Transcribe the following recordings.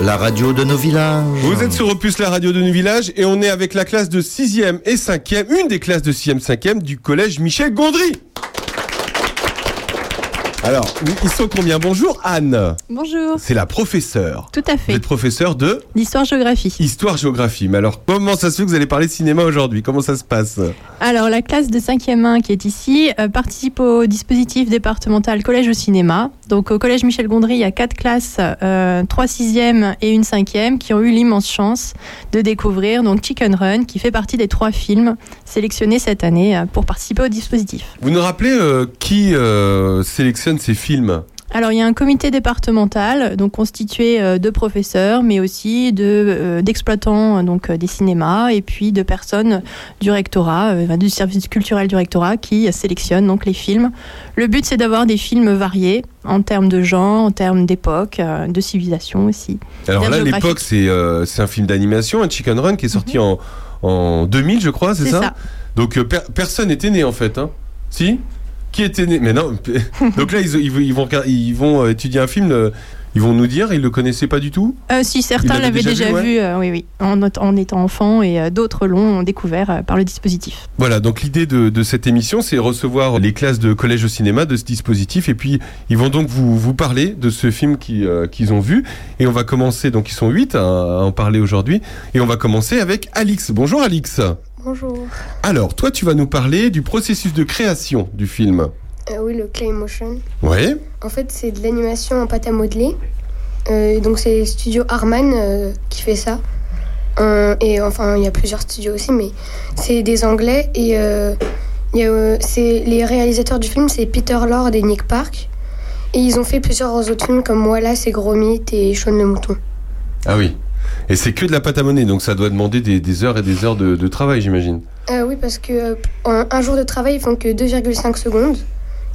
La radio de nos villages. Vous êtes sur Opus, la radio de nos villages, et on est avec la classe de 6e et 5e, une des classes de 6e, 5e du collège Michel Gondry. Alors, ils sont combien? Bonjour Anne. Bonjour. C'est la professeure. Tout à Vous fait. êtes professeure de L'histoire-géographie. histoire-géographie. Mais alors, comment ça se fait que vous allez parler de cinéma aujourd'hui? Comment ça se passe? Alors, la classe de 5e 1 qui est ici euh, participe au dispositif départemental Collège au cinéma. Donc, au Collège Michel Gondry, il y a quatre classes, euh, 3 6e et une 5e, qui ont eu l'immense chance de découvrir donc Chicken Run, qui fait partie des trois films sélectionnés cette année euh, pour participer au dispositif. Vous nous rappelez euh, qui euh, ces films Alors, il y a un comité départemental, donc constitué euh, de professeurs, mais aussi de euh, d'exploitants euh, donc des cinémas et puis de personnes du rectorat, euh, du service culturel du rectorat, qui sélectionnent donc les films. Le but, c'est d'avoir des films variés en termes de genre, en termes d'époque, euh, de civilisation aussi. Alors là, l'époque, c'est c'est un film d'animation, un Chicken Run, qui est sorti en, en 2000, je crois, c'est ça, ça. Donc per- personne n'était né en fait, hein Si? Qui était né Mais non. Donc là, ils, ils vont- ils vont, regarder- ils vont euh, étudier un film. ils vont nous dire, ils le connaissaient pas du tout? Euh, si certains l'avaient déjà déjà, vu, vu, ouais. euh, oui, oui, en, en étant enfant, et euh, d'autres l'ont découvert par le dispositif. Voilà. Donc l'idée de, de cette émission, c'est recevoir les classes de collège au cinéma de ce dispositif, et puis ils vont donc vous, vous parler de ce film qui, qu'ils ont vu. Et on va commencer. Donc ils sont huit à, à en parler aujourd'hui, et on va commencer avec Alix. Bonjour Alix. Bonjour. Alors toi, tu vas nous parler du processus de création du film. Euh, oui, le clay motion. Ouais. En fait, c'est de l'animation en pâte à modeler. Euh, donc, c'est Studio Harman euh, qui fait ça. Et enfin, il y a plusieurs studios aussi, mais c'est des Anglais. Et y a, les réalisateurs du film, c'est Peter Lord et Nick Park. Et ils ont fait plusieurs autres films comme Wallace et Gromit et Shaun le Mouton. Ah oui. Et c'est que de la pâte à monnaie, donc ça doit demander des, des heures et des heures de, de travail, j'imagine. Euh, oui, parce que euh, un jour de travail, ils font que 2,5 secondes.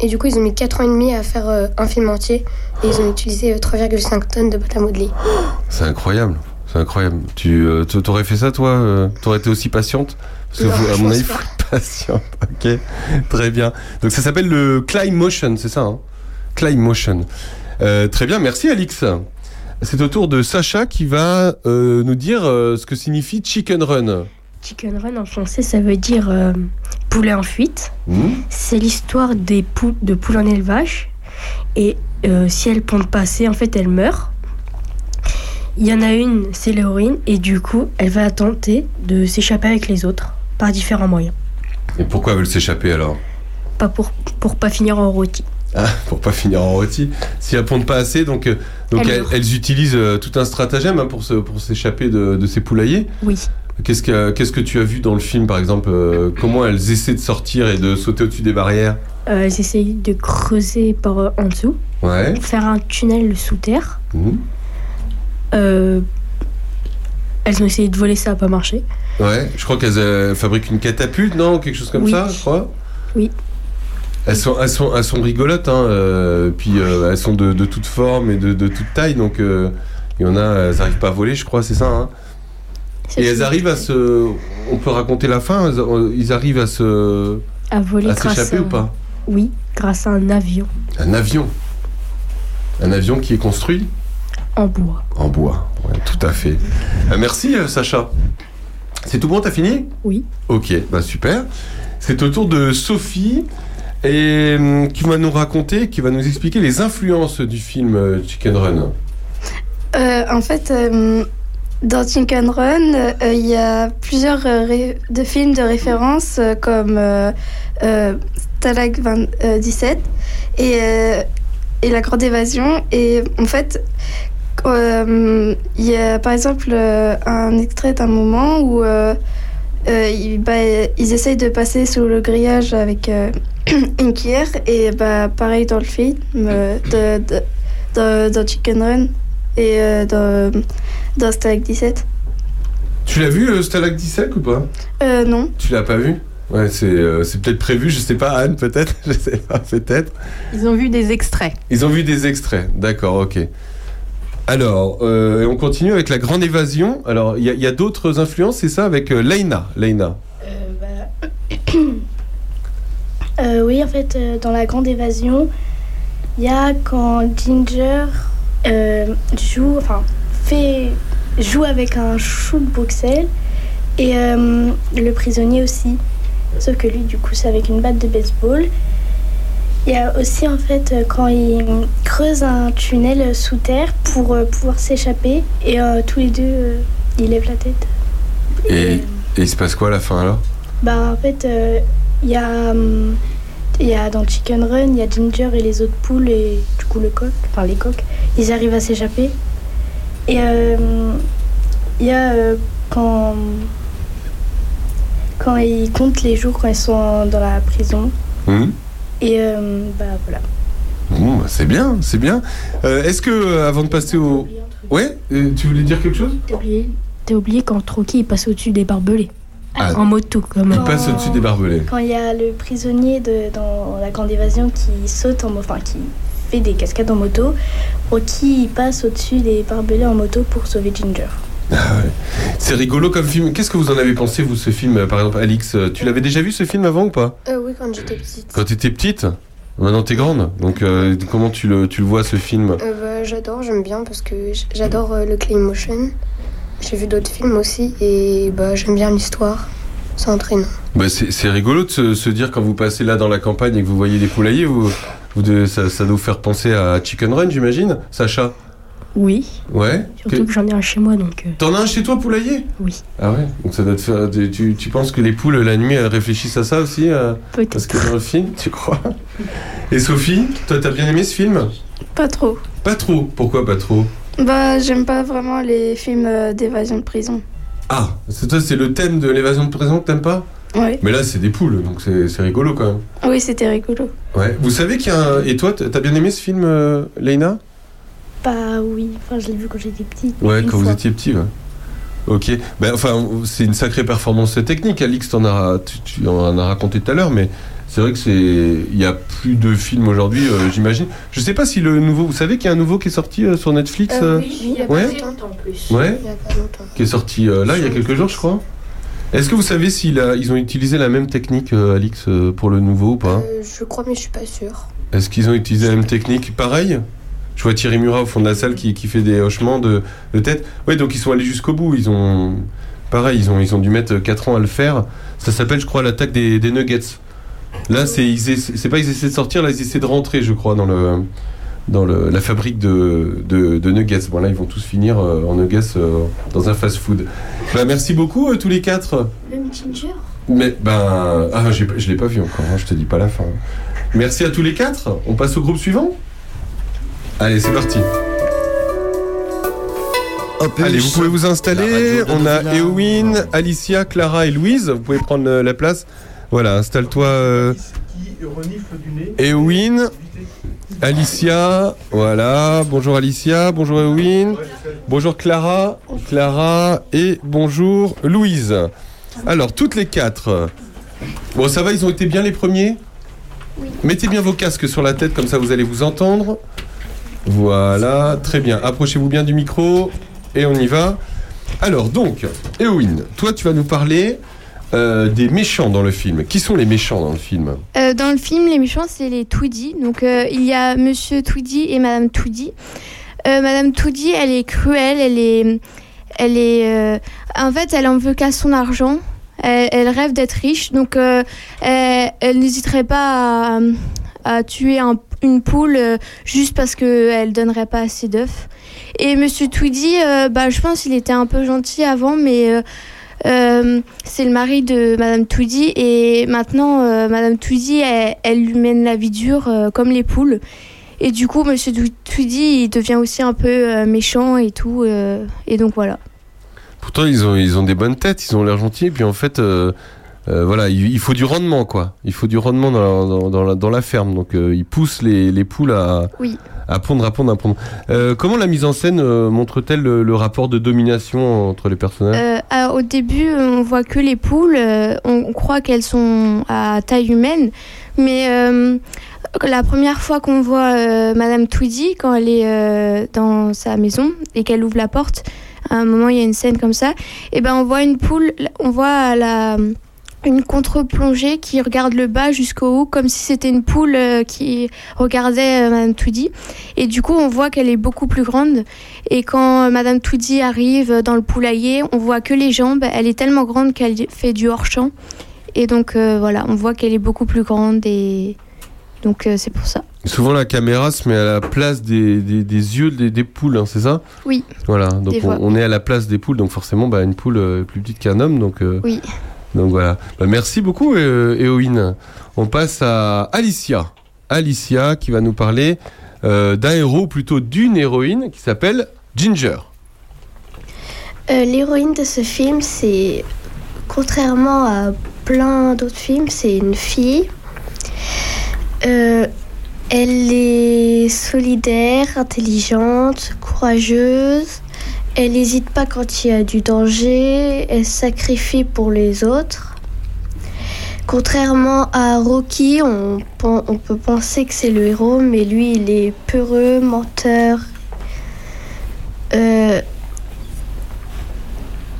Et du coup, ils ont mis 4 ans et demi à faire euh, un film entier. Et ils ont utilisé euh, 3,5 tonnes de pâte à modeler. C'est incroyable. C'est incroyable. Tu euh, t'aurais fait ça, toi euh, T'aurais été aussi patiente? Parce que, Non, à mon avis, faut être patiente. Ok, très bien. Donc ça s'appelle le Climb Motion, c'est ça hein? Climb Motion. Euh, très bien, merci Alix. C'est au tour de Sacha qui va euh, nous dire euh, ce que signifie Chicken Run. Chicken Run en français, ça veut dire euh, poulet en fuite. Hmm C'est l'histoire des poules, de poules en élevage. Et si elles pondent pas assez, en fait, elles meurent. Il y en a une, c'est l'héroïne, et du coup, elle va tenter de s'échapper avec les autres par différents moyens. Et pourquoi veulent s'échapper alors? Pas pour, pour pas finir en rôti. Ah, pour pas finir en rôti. Si elles pondent pas assez, donc, euh, donc Elles utilisent euh, tout un stratagème hein, pour se- pour s'échapper de, de ces poulaillers. Oui. Qu'est-ce que qu'est-ce que tu as vu dans le film, par exemple euh, Comment elles essaient de sortir et de sauter au-dessus des barrières? Euh, elles essayent de creuser par euh, en dessous, Ouais. faire un tunnel sous terre. Euh, elles ont essayé de voler, ça n'a pas marché. Ouais. Je crois qu'elles fabriquent une catapulte, non? Quelque chose comme Oui. ça, je crois. Oui. Elles sont, elles sont, elles sont rigolotes, hein, euh, puis euh, elles sont de, de toute forme et de, de toute taille, donc euh, il y en a, elles arrivent pas à voler, je crois, c'est ça. Hein et elles arrivent à se, on peut raconter la fin. elles- Ils arrivent à se, à voler à s'échapper ou pas Oui, grâce à un avion Un avion, un avion qui est construit en bois. En bois, ouais, tout à fait. Merci Sacha. C'est tout bon, t'as fini? Oui. Ok, bah super. C'est au tour de Sophie et hum, qui va nous raconter, qui va nous expliquer les influences du film euh, Chicken Run. Euh, en fait, euh, dans Chicken Run, euh, il y a plusieurs de films de référence comme Stalag 20 euh, 17 et, et La Grande Évasion. Et en fait, euh, il y a par exemple un extrait d'un moment où euh, ils, bah, ils essayent de passer sous le grillage avec euh, une cuillère. Et bah, pareil dans le film euh, de, de, de- dans Chicken Run et euh, dans, dans Stalag 17. Tu l'as vu euh, Stalag 17 ou pas? Euh, non. Tu l'as pas vu? Ouais, c'est euh, c'est peut-être prévu, je sais pas, Anne, peut-être? Je sais pas, peut-être. Ils ont vu des extraits. Ils ont vu des extraits, d'accord, ok. Alors, euh, on continue avec la grande évasion. Alors, il y a, d'autres influences, c'est ça, avec euh, Leina. Leina. Euh, oui, en fait, euh, dans la grande évasion, il y a quand Ginger euh, joue, joue avec un chou de Bruxelles et euh, le prisonnier aussi. Sauf que lui, du coup, c'est avec une batte de baseball. Il y a aussi, en fait, euh, quand il creuse un tunnel sous terre pour euh, pouvoir s'échapper et euh, tous les deux, euh, ils lèvent la tête. Et, et il se passe quoi à la fin alors? Bah, en fait, il y a. hum, Il y a dans Chicken Run, il y a Ginger et les autres poules et du coup le coq, enfin les coqs, ils arrivent à s'échapper. Et euh, il y a quand quand ils comptent les jours quand ils sont dans la prison. Hum? Et euh, bah voilà. Bon, bah, c'est bien, c'est bien. Euh, Est-ce que, euh, avant de passer au... Ouais Tu voulais dire quelque chose? T'as oublié, oublié quand Trocky il passe au-dessus des barbelés. Ah. En moto, comme Il passe au-dessus des barbelés. Quand il y a le prisonnier de, dans la grande évasion qui saute en enfin qui fait des cascades en moto, Rocky passe au-dessus des barbelés en moto pour sauver Ginger. Ah. C'est rigolo comme film. Qu'est-ce que vous en avez pensé, vous, ce film Par exemple, Alix, euh, tu l'avais déjà vu ce film avant ou pas? Euh, oui, quand j'étais petite. Quand tu étais petite? Maintenant, t'es grande. Donc, euh, comment tu le, tu le vois, ce film? Euh, bah, j'adore, j'aime bien parce que j'adore le Claymotion. J'ai vu d'autres films aussi et bah, j'aime bien l'histoire. C'est entraînant. bah, C'est c'est rigolo de se, se dire quand vous passez là dans la campagne et que vous voyez des poulaillers, vous, ça, ça doit vous faire penser à Chicken Run, j'imagine Sacha? Oui, Ouais surtout Que- que j'en ai un chez moi donc. euh, T'en as un chez toi, poulailler? Oui. Ah ouais Donc ça doit te faire. Tu, tu penses que les poules, la nuit, elles réfléchissent à ça aussi euh, Parce Peut-être. que dans le film, tu crois? Et Sophie, toi, t'as bien aimé ce film? Pas trop. Pas trop. Pourquoi pas trop? Bah, j'aime pas vraiment les films euh, d'évasion de prison. Ah, c'est toi, c'est le thème de l'évasion de prison que t'aimes pas? Oui. Mais là, c'est des poules, donc c'est c'est rigolo quand même. Oui, c'était rigolo. Ouais. Vous savez qu'il y a un. Et toi, t'as bien aimé ce film, euh, Leïna? Bah oui, enfin je l'ai vu quand j'étais petite. Ouais, quand vous étiez petit, ouais. Ok. Ben, enfin, c'est une sacrée performance technique. Alix, t'en as, tu, tu en as raconté tout à l'heure, mais c'est vrai que c'est. Il y a plus de films aujourd'hui, euh, j'imagine. Je sais pas si le nouveau. Vous savez qu'il y a un nouveau qui est sorti euh, sur Netflix euh, il y a Ouais. pas longtemps. en plus. Ouais. Il y a pas longtemps. Qui est sorti euh, là, il y a quelques jours, je crois. Est-ce que vous savez s'ils ils ont utilisé la même technique, euh, Alix, pour le nouveau ou pas? Euh, je crois, mais je suis pas sûre. Est-ce qu'ils ont utilisé la même technique? Pareil? Je vois Thierry Murat au fond de la salle qui, qui fait des hochements de, de tête. Oui, donc ils sont allés jusqu'au bout. Ils ont. Pareil, ils ont, ils ont dû mettre 4 ans à le faire. Ça s'appelle, je crois, l'attaque des, des Nuggets. Là, c'est c'est pas ils essaient de sortir, là, ils essaient de rentrer, je crois, dans le dans le, la fabrique de, de, de nuggets. Bon, là, ils vont tous finir euh, en nuggets euh, dans un fast-food. Bah, merci beaucoup, euh, tous les quatre. Même Ginger? Mais ben, ah, je l'ai pas vu encore. hein, je te dis pas la fin. Merci à tous les quatre. On passe au groupe suivant? Allez, c'est parti. Opus. Allez, vous pouvez vous installer. On a. Eowyn, Alicia, Clara et Louise. Vous pouvez prendre euh, la place. Voilà, installe-toi. euh, Eowyn, Alicia, voilà. Bonjour Alicia, bonjour Eowyn, bonjour Clara, Clara et bonjour Louise. Alors, toutes les quatre. Bon, ça va, ils ont été bien les premiers? Mettez bien vos casques sur la tête, comme ça vous allez vous entendre. Voilà, très bien. Approchez-vous bien du micro et on y va. Alors, donc, Eowyn, toi tu vas nous parler euh, des méchants dans le film. Qui sont les méchants dans le film? Euh, dans le film, les méchants, c'est les Tweedy. Donc, euh, il y a Monsieur Tweedy et Madame Tweedy. Madame Tweedy, elle est cruelle, elle est, elle est, en fait, elle en veut qu'à son argent. Elle, rêve d'être riche, donc elle, elle n'hésiterait pas à, à tuer un- une poule euh, juste parce que elle donnerait pas assez d'œufs. Et Monsieur Tweedy, euh, bah, je pense qu'il était un peu gentil avant, mais euh, c'est le mari de Madame Tweedy et maintenant euh, Madame Tweedy elle, lui mène la vie dure comme les poules et du coup Monsieur Tw- Tweedy il devient aussi un peu méchant et tout et donc voilà. Pourtant, ils ont, ils ont des bonnes têtes, ils ont l'air gentils, et puis en fait, euh, voilà, il, faut du rendement, quoi. Il faut du rendement dans la, dans, dans la, dans la ferme. Donc, euh, ils poussent les, les poules à, Oui. à pondre, à pondre, à pondre. Euh, comment la mise en scène euh, montre-t-elle le, le rapport de domination entre les personnages? Alors, au début on voit que les poules, on, croit qu'elles sont à taille humaine mais la première fois qu'on voit Madame Tweedy quand elle est dans sa maison et qu'elle ouvre la porte, à un moment il y a une scène comme ça, et ben on voit une poule, on voit la une contre-plongée qui regarde le bas jusqu'au haut comme si c'était une poule euh, qui regardait euh, Madame Tweedy. Et du coup, on voit qu'elle est beaucoup plus grande. Et quand euh, Madame Tweedy arrive dans le poulailler, on voit que les jambes. Elle est tellement grande qu'elle fait du hors-champ. Et donc euh, voilà, on voit qu'elle est beaucoup plus grande et donc euh, c'est pour ça. Souvent la caméra se met à la place des, des, des yeux des, des poules, hein, c'est ça? Oui. Voilà, donc on, est à la place des poules, donc forcément bah, une poule est plus petite qu'un homme, donc, euh, Oui. Donc voilà. Bah, merci beaucoup euh, Éowyn. On passe à Alicia. Alicia qui va nous parler euh, d'un héros, plutôt d'une héroïne qui s'appelle Ginger. Euh, L'héroïne de ce film, c'est contrairement à plein d'autres films, c'est une fille. Elle est solidaire, intelligente, courageuse. Elle n'hésite pas quand il y a du danger. Elle sacrifie pour les autres. Contrairement à Rocky, on, peut penser que c'est le héros, mais lui, il est peureux, menteur. Euh,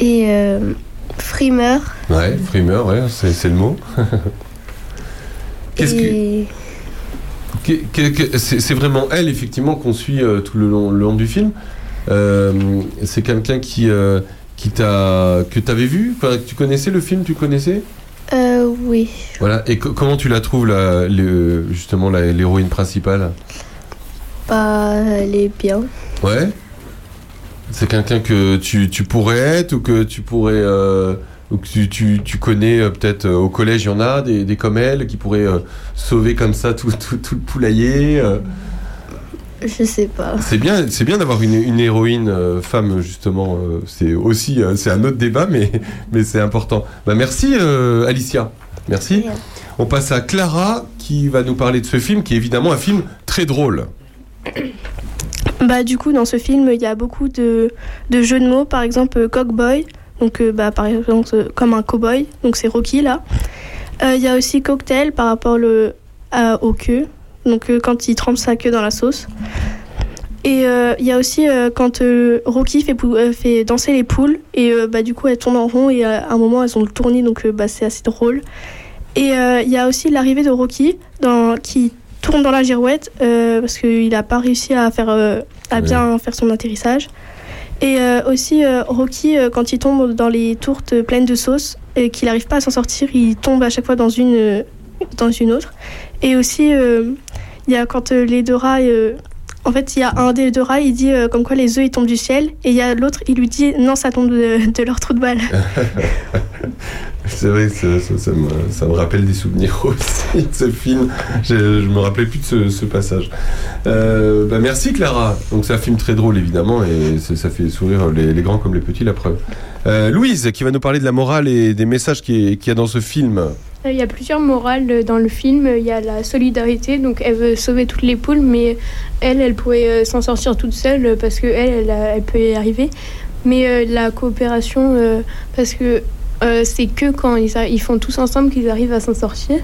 et euh, frimeur. Ouais, frimeur, ouais, c'est le mot. Qu'est-ce que, et c'est vraiment elle effectivement qu'on suit euh, tout le long, le long du film. Euh, c'est quelqu'un qui euh, qui t'a que t'avais vu, enfin, que tu connaissais le film, tu connaissais? euh, oui, Voilà. Et co- comment tu la trouves la, le- justement la- l'héroïne principale? Bah, elle est bien. Ouais. C'est quelqu'un que tu, tu pourrais être ou que tu pourrais euh, ou que tu, tu, tu connais euh, peut-être euh, au collège il y en a des, des comme elle qui pourraient sauver comme ça tout, tout, tout le poulailler. Je sais pas. C'est bien, c'est bien d'avoir une, une héroïne euh, femme justement. euh, c'est aussi, euh, c'est un autre débat, mais mais c'est important. Bah merci Alicia, merci. On passe à Clara qui va nous parler de ce film, qui est évidemment un film très drôle. Bah, du coup, dans ce film, il y a beaucoup de, de jeux de mots. Par exemple, Cockboy, donc bah, par exemple comme un cowboy, donc c'est Rocky là. Il y a aussi Cocktail par rapport le, à, aux queues, donc euh, quand il trempe sa queue dans la sauce. Et euh, il y a aussi euh, quand Rocky fait, danser les poules, et bah, du coup elles tournent en rond, et à un moment elles ont tourné, donc euh, bah, c'est assez drôle. Et il y a aussi l'arrivée de Rocky dans, qui tourne dans la girouette parce qu'il n'a pas réussi à, faire, à bien faire son atterrissage. Et euh, aussi euh, Rocky, euh, quand il tombe dans les tourtes pleines de sauce et qu'il n'arrive pas à s'en sortir, il tombe à chaque fois dans une, dans une autre. Et aussi, euh, il y a quand euh, les deux rats... euh, en fait, il y a un des deux rats, il dit comme quoi les œufs ils tombent du ciel, et il y a l'autre, il lui dit non, ça tombe de, leur trou de balle. C'est vrai, ça, ça- me, rappelle des souvenirs aussi de ce film. Je, je me rappelais plus de ce, passage. Bah merci Clara. Donc c'est un film très drôle évidemment et ça fait sourire les, grands comme les petits, la preuve. Louise qui va nous parler de la morale et des messages qui- qu'il y a dans ce film. Euh, Il y a plusieurs morales euh, dans le film. Il y a la solidarité, donc elle veut sauver toutes les poules, mais elle, elle pourrait euh, s'en sortir toute seule euh, parce que elle, elle, peut y arriver. Mais euh, la coopération, euh, parce que euh, c'est que quand ils, ils font tous ensemble qu'ils arrivent à s'en sortir.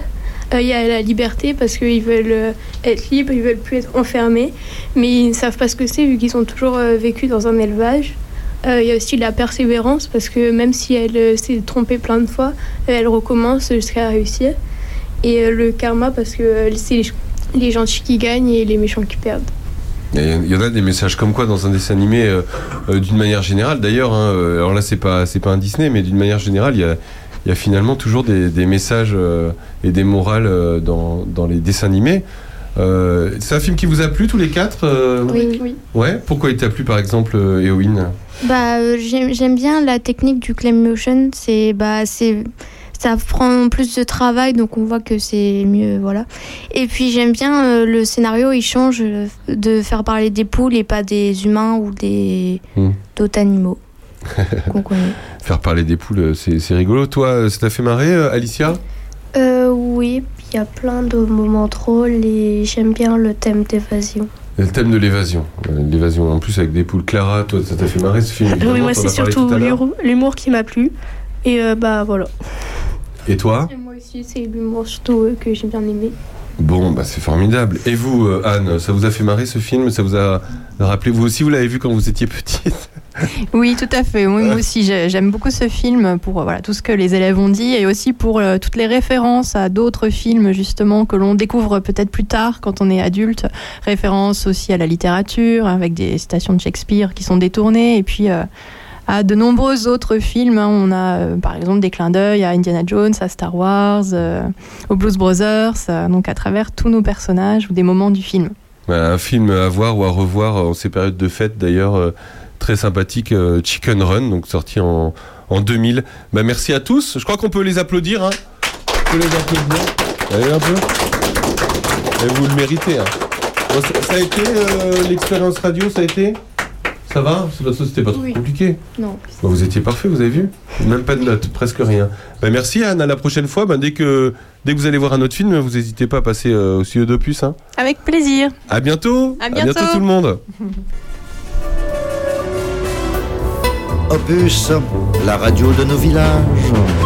Euh, Il y a la liberté parce qu'ils veulent euh, être libres, ils veulent plus être enfermés, mais ils ne savent pas ce que c'est vu qu'ils ont toujours euh, vécu dans un élevage. Euh, Il y a aussi la persévérance parce que même si elle euh, s'est trompée plein de fois, euh, elle recommence jusqu'à réussir. Et le karma parce que c'est les- gentils qui gagnent et les méchants qui perdent. Il y en a des messages comme quoi dans un dessin animé, d'une manière générale d'ailleurs. hein, alors là, c'est pas c'est pas un Disney, mais d'une manière générale, il y a finalement toujours des, messages et des morales dans, dans les dessins animés. Euh, c'est un film qui vous a plu tous les quatre euh, Oui. oui. Ouais. Pourquoi il t'a plu par exemple, Eowyn Bah, euh, j'aime j'aime bien la technique du claim motion. C'est bah c'est ça prend plus de travail, donc on voit que c'est mieux, voilà. Et puis j'aime bien euh, le scénario, il change de faire parler des poules et pas des humains ou des Hmm. d'autres animaux qu'on connaît. Faire parler des poules, c'est rigolo. Toi, ça t'a fait marrer, Alicia? Euh, oui, y a plein de moments drôles et j'aime bien le thème d'évasion. Le thème de l'évasion. Euh, L'évasion en plus avec des poules. Clara, toi, ça t'a fait marrer ce film oui, moi c'est surtout l'humour- l'humour qui m'a plu. Et euh, bah voilà. Et toi Et moi aussi, c'est l'humour surtout euh, que j'ai bien aimé. Bon, bah c'est formidable. Et vous, euh, Anne, ça vous a fait marrer ce film? Ça vous a rappelé Vous aussi, vous l'avez vu quand vous étiez petite? Oui, tout à fait. Moi aussi, j'ai- j'aime beaucoup ce film pour voilà, tout ce que les élèves ont dit et aussi pour euh, toutes les références à d'autres films, justement, que l'on découvre peut-être plus tard quand on est adulte. Références aussi à la littérature, avec des citations de Shakespeare qui sont détournées. Et puis. euh, à de nombreux autres films, hein. on a euh, par exemple des clins d'œil à Indiana Jones, à Star Wars, euh, aux Blues Brothers, euh, donc à travers tous nos personnages ou des moments du film. Voilà, Un film à voir ou à revoir en ces périodes de fête, d'ailleurs, euh, très sympathique, euh, Chicken Run, donc sorti en, en 2000. Bah, merci à tous. Je crois qu'on peut les applaudir. Hein. On peut les applaudir. Allez, un peu. Et vous le méritez. Hein. Bon, ça, ça a été euh, l'expérience radio, ça a été? Ça va C'était pas trop Oui. compliqué Non. Bah, vous étiez parfait, vous avez vu Même pas de notes, presque rien. Bah, merci Anne, à la prochaine fois. Bah, dès, que, dès que vous allez voir un autre film, vous n'hésitez pas à passer euh, au CE d'Opus. Hein. Avec plaisir. À bientôt À bientôt. tout le monde Opus, la radio de nos villages.